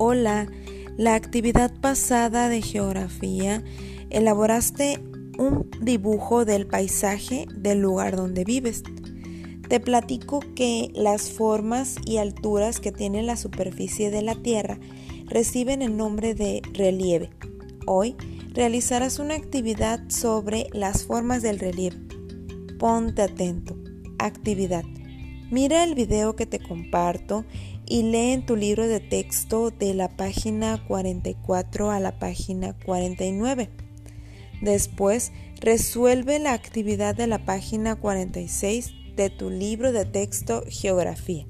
Hola, la actividad pasada de geografía elaboraste un dibujo del paisaje del lugar donde vives. Te platico que las formas y alturas que tiene la superficie de la Tierra reciben el nombre de relieve. Hoy realizarás una actividad sobre las formas del relieve. Ponte atento. Actividad. Mira el video que te comparto y lee en tu libro de texto de la página 44 a la página 49. Después, resuelve la actividad de la página 46 de tu libro de texto Geografía.